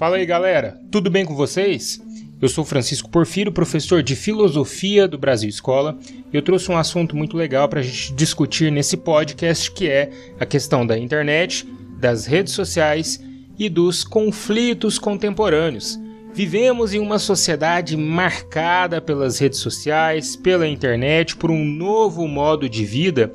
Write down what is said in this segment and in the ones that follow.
Fala aí galera, tudo bem com vocês? Eu sou Francisco Porfiro, professor de Filosofia do Brasil Escola, e eu trouxe um assunto muito legal para a gente discutir nesse podcast que é a questão da internet, das redes sociais e dos conflitos contemporâneos. Vivemos em uma sociedade marcada pelas redes sociais, pela internet, por um novo modo de vida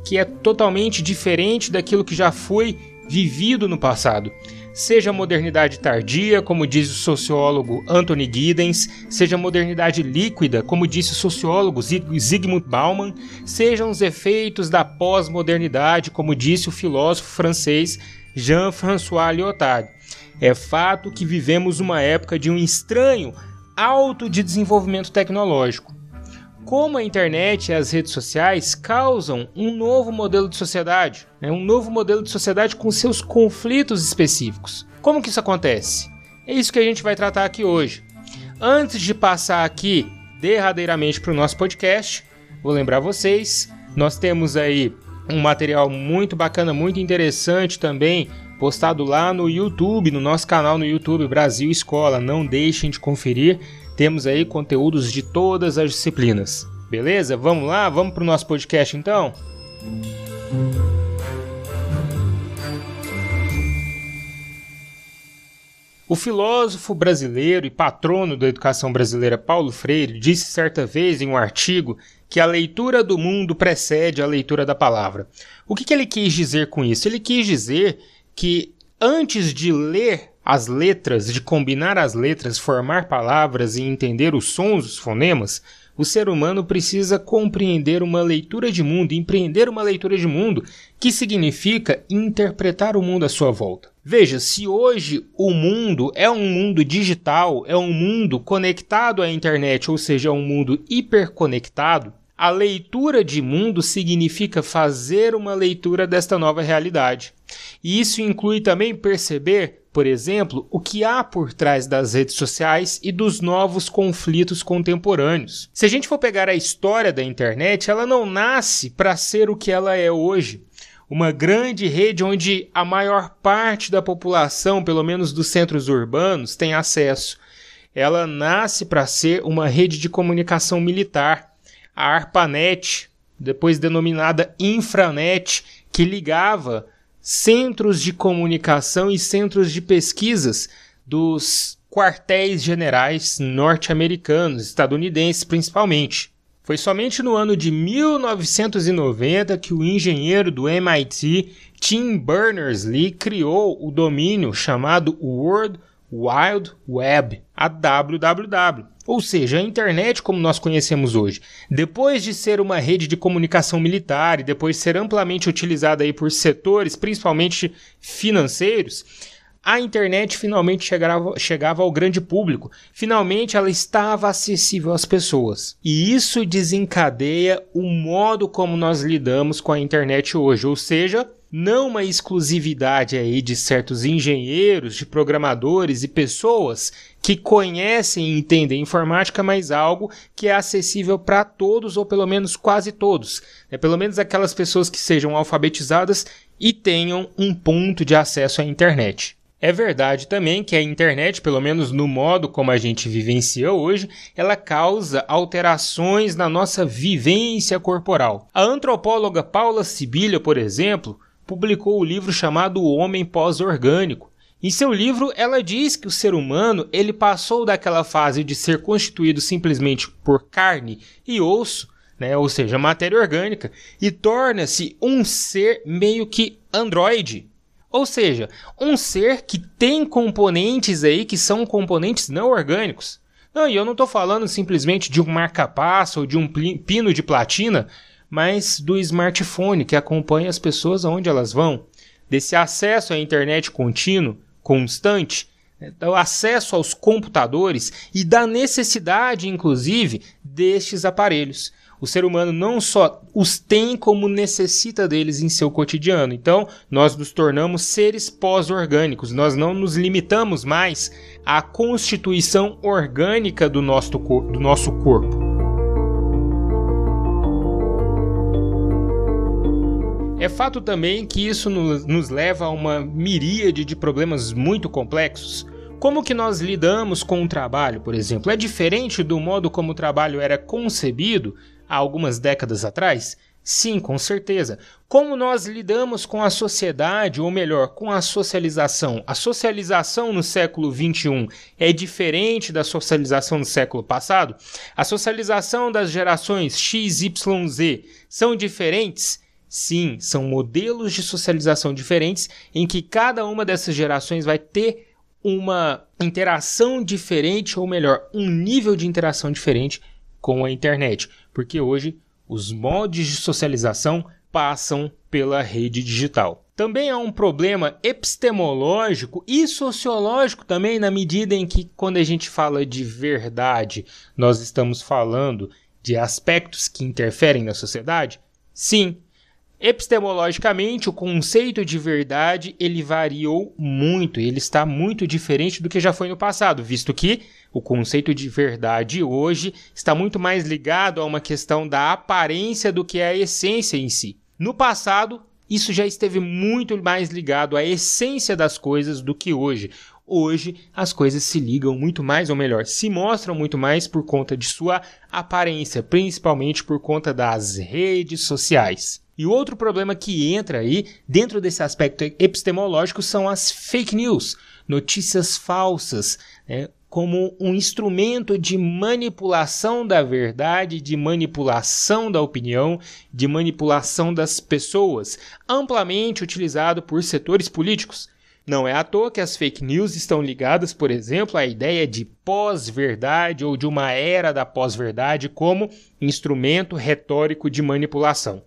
que é totalmente diferente daquilo que já foi vivido no passado seja modernidade tardia, como diz o sociólogo Anthony Giddens, seja modernidade líquida, como disse o sociólogo Zygmunt Bauman, sejam os efeitos da pós-modernidade, como disse o filósofo francês Jean-François Lyotard. É fato que vivemos uma época de um estranho alto de desenvolvimento tecnológico como a internet e as redes sociais causam um novo modelo de sociedade, né? um novo modelo de sociedade com seus conflitos específicos. Como que isso acontece? É isso que a gente vai tratar aqui hoje. Antes de passar aqui derradeiramente para o nosso podcast, vou lembrar vocês, nós temos aí um material muito bacana, muito interessante também, postado lá no YouTube, no nosso canal no YouTube Brasil Escola. Não deixem de conferir. Temos aí conteúdos de todas as disciplinas. Beleza? Vamos lá? Vamos para o nosso podcast então? O filósofo brasileiro e patrono da educação brasileira Paulo Freire disse certa vez em um artigo que a leitura do mundo precede a leitura da palavra. O que, que ele quis dizer com isso? Ele quis dizer que antes de ler as letras, de combinar as letras, formar palavras e entender os sons, os fonemas, o ser humano precisa compreender uma leitura de mundo, empreender uma leitura de mundo, que significa interpretar o mundo à sua volta. Veja, se hoje o mundo é um mundo digital, é um mundo conectado à internet, ou seja, é um mundo hiperconectado, a leitura de mundo significa fazer uma leitura desta nova realidade. E isso inclui também perceber por exemplo, o que há por trás das redes sociais e dos novos conflitos contemporâneos. Se a gente for pegar a história da internet, ela não nasce para ser o que ela é hoje. Uma grande rede onde a maior parte da população, pelo menos dos centros urbanos, tem acesso. Ela nasce para ser uma rede de comunicação militar, a ARPANET, depois denominada Infranet, que ligava centros de comunicação e centros de pesquisas dos quartéis generais norte-americanos, estadunidenses principalmente. Foi somente no ano de 1990 que o engenheiro do MIT Tim Berners-Lee criou o domínio chamado World Wide Web, a www, ou seja, a internet como nós conhecemos hoje. Depois de ser uma rede de comunicação militar e depois de ser amplamente utilizada aí por setores, principalmente financeiros, a internet finalmente chegava, chegava ao grande público. Finalmente ela estava acessível às pessoas. E isso desencadeia o modo como nós lidamos com a internet hoje, ou seja, não uma exclusividade aí de certos engenheiros, de programadores e pessoas que conhecem e entendem informática, mas algo que é acessível para todos ou pelo menos quase todos, né? pelo menos aquelas pessoas que sejam alfabetizadas e tenham um ponto de acesso à internet. É verdade também que a internet, pelo menos no modo como a gente vivencia hoje, ela causa alterações na nossa vivência corporal. A antropóloga Paula Sibilha, por exemplo, publicou o livro chamado O Homem Pós-Orgânico. Em seu livro, ela diz que o ser humano ele passou daquela fase de ser constituído simplesmente por carne e osso, né, ou seja, matéria orgânica, e torna-se um ser meio que androide. Ou seja, um ser que tem componentes aí que são componentes não orgânicos. Não, e eu não estou falando simplesmente de um marca-passo ou de um pino de platina, mas do smartphone que acompanha as pessoas aonde elas vão, desse acesso à internet contínuo, constante, né, do acesso aos computadores e da necessidade, inclusive, destes aparelhos. O ser humano não só os tem, como necessita deles em seu cotidiano. Então, nós nos tornamos seres pós-orgânicos. Nós não nos limitamos mais à constituição orgânica do nosso, do nosso corpo. É fato também que isso nos leva a uma miríade de problemas muito complexos. Como que nós lidamos com o trabalho, por exemplo? É diferente do modo como o trabalho era concebido há algumas décadas atrás? Sim, com certeza. Como nós lidamos com a sociedade, ou melhor, com a socialização? A socialização no século XXI é diferente da socialização do século passado? A socialização das gerações X, Y, Z são diferentes? Sim, são modelos de socialização diferentes em que cada uma dessas gerações vai ter uma interação diferente, ou melhor, um nível de interação diferente com a internet. Porque hoje os modos de socialização passam pela rede digital. Também há um problema epistemológico e sociológico também, na medida em que, quando a gente fala de verdade, nós estamos falando de aspectos que interferem na sociedade? Sim. Epistemologicamente, o conceito de verdade ele variou muito, ele está muito diferente do que já foi no passado, visto que o conceito de verdade hoje está muito mais ligado a uma questão da aparência do que a essência em si. No passado, isso já esteve muito mais ligado à essência das coisas do que hoje. Hoje as coisas se ligam muito mais, ou melhor, se mostram muito mais por conta de sua aparência, principalmente por conta das redes sociais. E o outro problema que entra aí, dentro desse aspecto epistemológico, são as fake news, notícias falsas, né? como um instrumento de manipulação da verdade, de manipulação da opinião, de manipulação das pessoas, amplamente utilizado por setores políticos. Não é à toa que as fake news estão ligadas, por exemplo, à ideia de pós-verdade ou de uma era da pós-verdade como instrumento retórico de manipulação.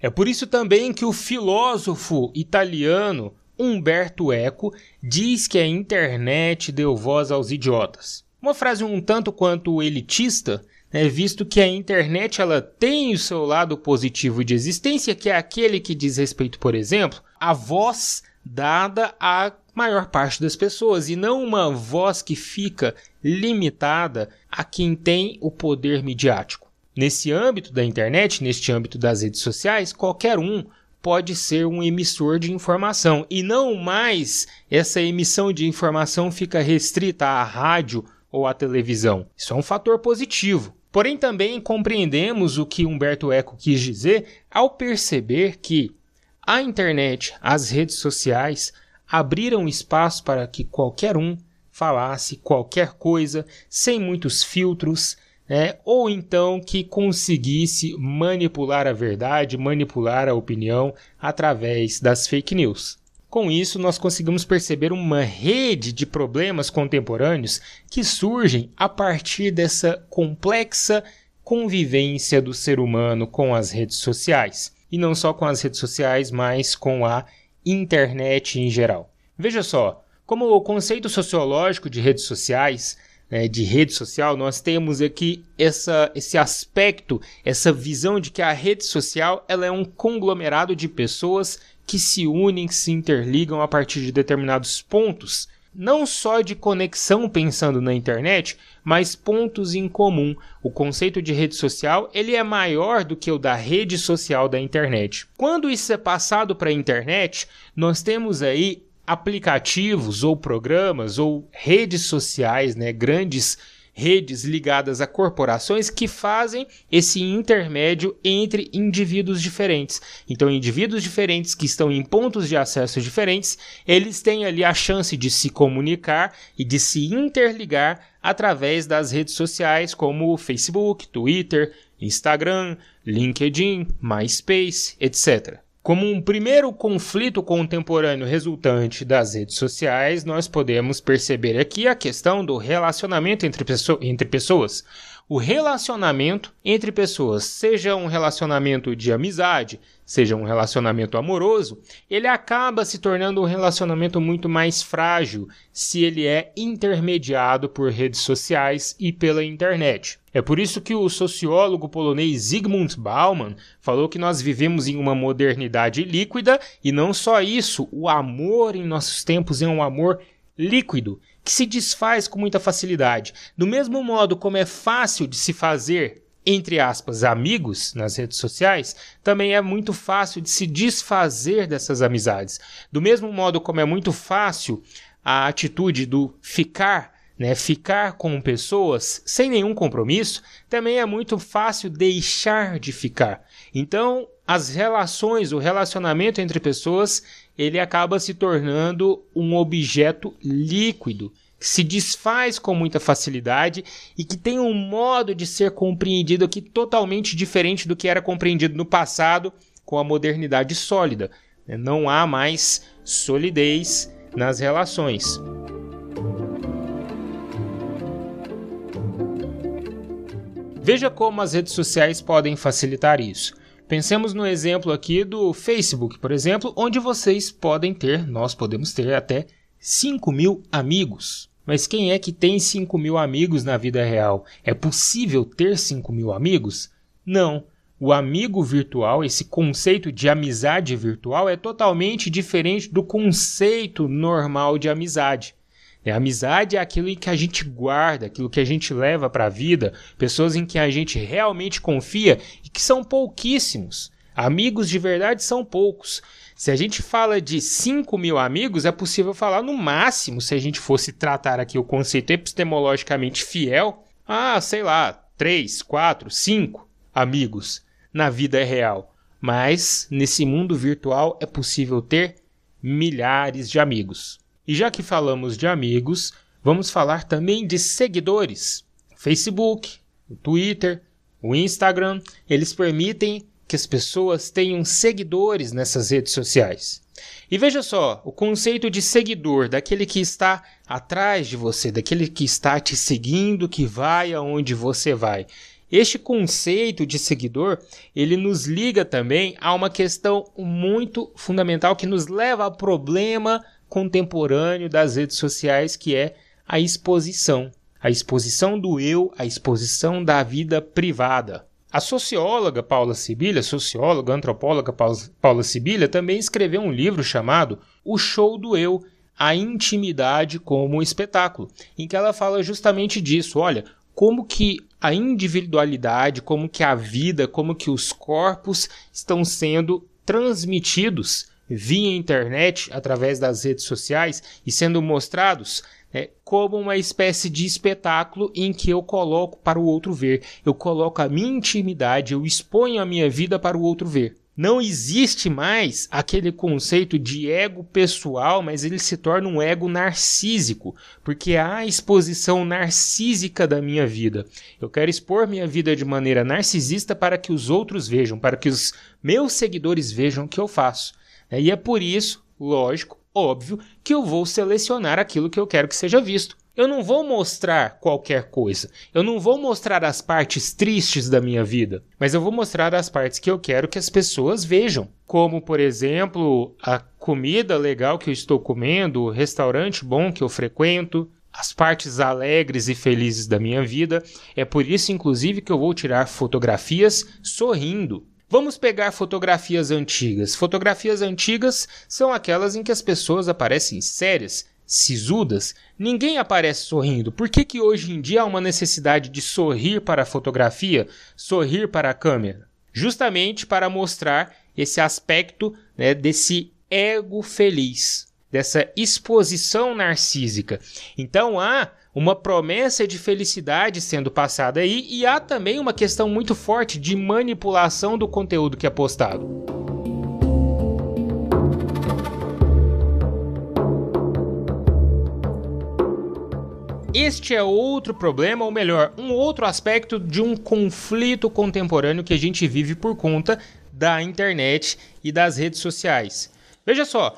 É por isso também que o filósofo italiano Humberto Eco diz que a internet deu voz aos idiotas. Uma frase um tanto quanto elitista, né, visto que a internet ela tem o seu lado positivo de existência, que é aquele que diz respeito, por exemplo, à voz dada à maior parte das pessoas e não uma voz que fica limitada a quem tem o poder midiático. Nesse âmbito da internet, neste âmbito das redes sociais, qualquer um pode ser um emissor de informação e não mais essa emissão de informação fica restrita à rádio ou à televisão. Isso é um fator positivo. Porém, também compreendemos o que Humberto Eco quis dizer ao perceber que a internet, as redes sociais abriram espaço para que qualquer um falasse qualquer coisa sem muitos filtros, né? ou então que conseguisse manipular a verdade, manipular a opinião através das fake news. Com isso, nós conseguimos perceber uma rede de problemas contemporâneos que surgem a partir dessa complexa convivência do ser humano com as redes sociais. E não só com as redes sociais, mas com a internet em geral. Veja só, como o conceito sociológico de redes sociais né, de rede social, nós temos aqui essa, esse aspecto, essa visão de que a rede social ela é um conglomerado de pessoas que se unem, que se interligam a partir de determinados pontos, não só de conexão pensando na internet, mas pontos em comum. O conceito de rede social ele é maior do que o da rede social da internet. Quando isso é passado para a internet, nós temos aí aplicativos ou programas ou redes sociais, né, grandes redes ligadas a corporações que fazem esse intermédio entre indivíduos diferentes. Então, indivíduos diferentes que estão em pontos de acesso diferentes, eles têm ali a chance de se comunicar e de se interligar através das redes sociais como Facebook, Twitter, Instagram, LinkedIn, MySpace, etc. Como um primeiro conflito contemporâneo resultante das redes sociais, nós podemos perceber aqui a questão do relacionamento entre, pessoas. O relacionamento entre pessoas, seja um relacionamento de amizade, seja um relacionamento amoroso, ele acaba se tornando um relacionamento muito mais frágil se ele é intermediado por redes sociais e pela internet. É por isso que o sociólogo polonês Zygmunt Bauman falou que nós vivemos em uma modernidade líquida e não só isso, o amor em nossos tempos é um amor líquido que se desfaz com muita facilidade. Do mesmo modo como é fácil de se fazer entre aspas, amigos nas redes sociais, também é muito fácil de se desfazer dessas amizades. Do mesmo modo como é muito fácil a atitude do ficar né, ficar com pessoas sem nenhum compromisso, também é muito fácil deixar de ficar. Então, as relações, o relacionamento entre pessoas, ele acaba se tornando um objeto líquido, que se desfaz com muita facilidade e que tem um modo de ser compreendido aqui totalmente diferente do que era compreendido no passado com a modernidade sólida. Não há mais solidez nas relações. Veja como as redes sociais podem facilitar isso. Pensemos no exemplo aqui do Facebook, por exemplo, onde vocês podem ter, nós podemos ter até 5 mil amigos. Mas quem é que tem 5 mil amigos na vida real? É possível ter 5 mil amigos? Não. O amigo virtual, esse conceito de amizade virtual, é totalmente diferente do conceito normal de amizade. É, amizade é aquilo em que a gente guarda, aquilo que a gente leva para a vida, pessoas em que a gente realmente confia e que são pouquíssimos. Amigos de verdade são poucos. Se a gente fala de 5 mil amigos, é possível falar no máximo, se a gente fosse tratar aqui o conceito epistemologicamente fiel, ah, sei lá, 3, 4, 5 amigos na vida real. Mas nesse mundo virtual é possível ter milhares de amigos. E já que falamos de amigos, vamos falar também de seguidores. Facebook, o Twitter, o Instagram, eles permitem que as pessoas tenham seguidores nessas redes sociais. E veja só, o conceito de seguidor, daquele que está atrás de você, daquele que está te seguindo, que vai aonde você vai. Este conceito de seguidor, ele nos liga também a uma questão muito fundamental que nos leva ao problema contemporâneo das redes sociais, que é a exposição. A exposição do eu, a exposição da vida privada. A socióloga Paula Sibilha, socióloga, antropóloga Paula Sibilha, também escreveu um livro chamado O Show do Eu, a intimidade como espetáculo, em que ela fala justamente disso. Olha, como que a individualidade, como que a vida, como que os corpos estão sendo transmitidos via internet, através das redes sociais e sendo mostrados é, como uma espécie de espetáculo em que eu coloco para o outro ver, eu coloco a minha intimidade, eu exponho a minha vida para o outro ver. Não existe mais aquele conceito de ego pessoal, mas ele se torna um ego narcísico, porque há a exposição narcísica da minha vida. Eu quero expor minha vida de maneira narcisista para que os outros vejam, para que os meus seguidores vejam o que eu faço. É, e é por isso, lógico, óbvio, que eu vou selecionar aquilo que eu quero que seja visto. Eu não vou mostrar qualquer coisa. Eu não vou mostrar as partes tristes da minha vida, mas eu vou mostrar as partes que eu quero que as pessoas vejam. Como, por exemplo, a comida legal que eu estou comendo, o restaurante bom que eu frequento, as partes alegres e felizes da minha vida. É por isso, inclusive, que eu vou tirar fotografias sorrindo. Vamos pegar fotografias antigas. Fotografias antigas são aquelas em que as pessoas aparecem sérias, sisudas. Ninguém aparece sorrindo. Por que, que hoje em dia há uma necessidade de sorrir para a fotografia, sorrir para a câmera? Justamente para mostrar esse aspecto né, desse ego feliz, dessa exposição narcísica. Então há uma promessa de felicidade sendo passada aí e há também uma questão muito forte de manipulação do conteúdo que é postado. Este é outro problema, ou melhor, um outro aspecto de um conflito contemporâneo que a gente vive por conta da internet e das redes sociais. Veja só,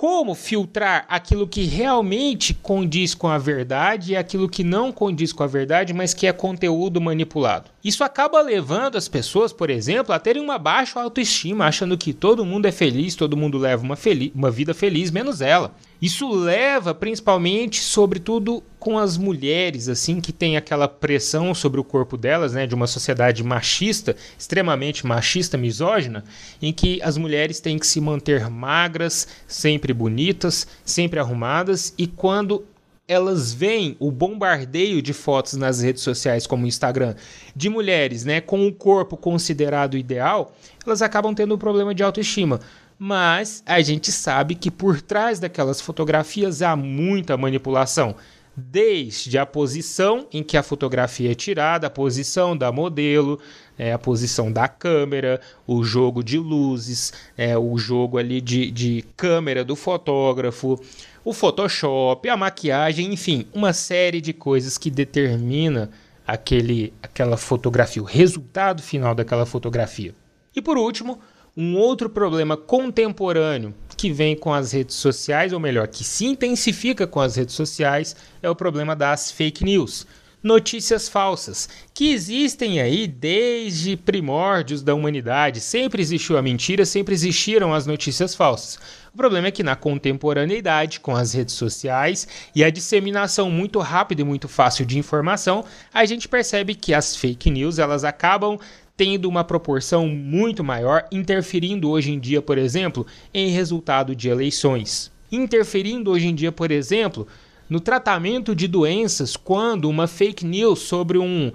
como filtrar aquilo que realmente condiz com a verdade e aquilo que não condiz com a verdade, mas que é conteúdo manipulado. Isso acaba levando as pessoas, por exemplo, a terem uma baixa autoestima, achando que todo mundo é feliz, todo mundo leva uma, uma vida feliz, menos ela. Isso leva principalmente, sobretudo, com as mulheres, assim, que tem aquela pressão sobre o corpo delas, né, de uma sociedade machista, extremamente machista, misógina, em que as mulheres têm que se manter magras, sempre bonitas, sempre arrumadas, e quando elas veem o bombardeio de fotos nas redes sociais como o Instagram de mulheres, né, com o corpo considerado ideal, elas acabam tendo um problema de autoestima. Mas a gente sabe que por trás daquelas fotografias há muita manipulação desde a posição em que a fotografia é tirada, a posição da modelo, é, a posição da câmera, o jogo de luzes, é, o jogo ali de, de câmera do fotógrafo, o Photoshop, a maquiagem, enfim, uma série de coisas que determina aquele, aquela fotografia, o resultado final daquela fotografia. E por último, um outro problema contemporâneo que vem com as redes sociais, ou melhor, que se intensifica com as redes sociais, é o problema das fake news. Notícias falsas, que existem aí desde primórdios da humanidade. Sempre existiu a mentira, sempre existiram as notícias falsas. O problema é que na contemporaneidade, com as redes sociais e a disseminação muito rápida e muito fácil de informação, a gente percebe que as fake news elas acabam tendo uma proporção muito maior, interferindo hoje em dia, por exemplo, em resultado de eleições. Interferindo hoje em dia, por exemplo, no tratamento de doenças, quando uma fake news sobre um,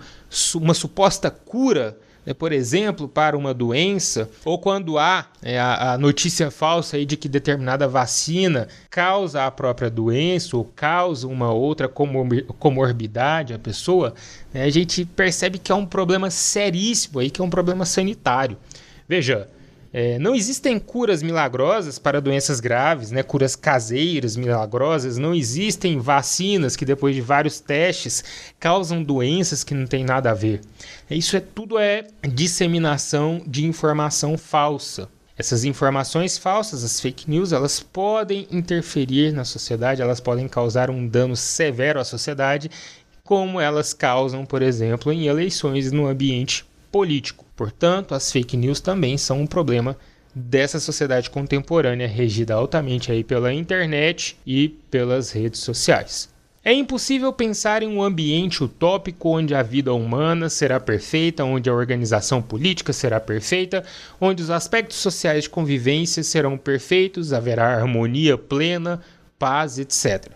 uma suposta cura né, por exemplo, para uma doença, ou quando há é, a, a, notícia falsa aí de que determinada vacina causa a própria doença ou causa uma outra comorbidade à pessoa, né, a gente percebe que é um problema seríssimo aí, que é um problema sanitário. Veja, é, não existem curas milagrosas para doenças graves, né? curas caseiras milagrosas, não existem vacinas que depois de vários testes causam doenças que não têm nada a ver. Isso é tudo é disseminação de informação falsa. Essas informações falsas, as fake news, elas podem interferir na sociedade, elas podem causar um dano severo à sociedade, como elas causam, por exemplo, em eleições no ambiente político. Portanto, as fake news também são um problema dessa sociedade contemporânea regida altamente aí pela internet e pelas redes sociais. É impossível pensar em um ambiente utópico onde a vida humana será perfeita, onde a organização política será perfeita, onde os aspectos sociais de convivência serão perfeitos, haverá harmonia plena, paz, etc.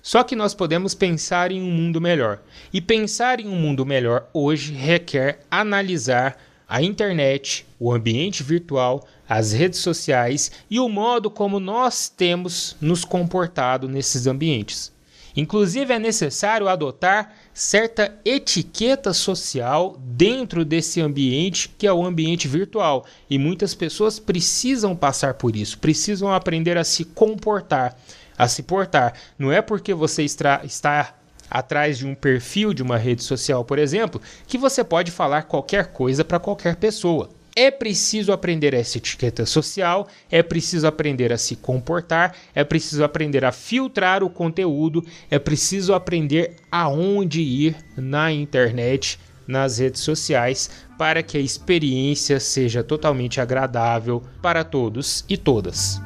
Só que nós podemos pensar em um mundo melhor. E pensar em um mundo melhor hoje requer analisar a internet, o ambiente virtual, as redes sociais e o modo como nós temos nos comportado nesses ambientes. Inclusive, é necessário adotar certa etiqueta social dentro desse ambiente que é o ambiente virtual. E muitas pessoas precisam passar por isso, precisam aprender a se comportar, a se portar. Não é porque você está, está atrás de um perfil de uma rede social, por exemplo, que você pode falar qualquer coisa para qualquer pessoa. É preciso aprender essa etiqueta social, é preciso aprender a se comportar, é preciso aprender a filtrar o conteúdo, é preciso aprender aonde ir na internet, nas redes sociais, para que a experiência seja totalmente agradável para todos e todas.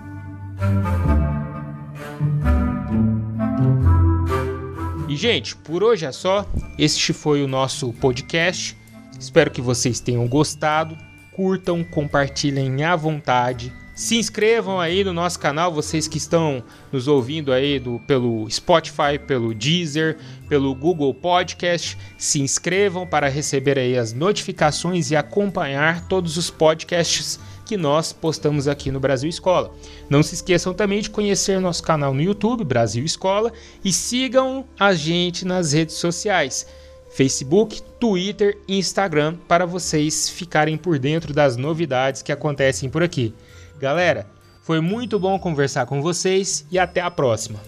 E, gente, por hoje é só. Este foi o nosso podcast. Espero que vocês tenham gostado. Curtam, compartilhem à vontade. Se inscrevam aí no nosso canal, vocês que estão nos ouvindo aí do, pelo Spotify, pelo Deezer, pelo Google Podcast. Se inscrevam para receber aí as notificações e acompanhar todos os podcasts que nós postamos aqui no Brasil Escola. Não se esqueçam também de conhecer nosso canal no YouTube, Brasil Escola, e sigam a gente nas redes sociais. Facebook, Twitter e Instagram para vocês ficarem por dentro das novidades que acontecem por aqui. Galera, foi muito bom conversar com vocês e até a próxima.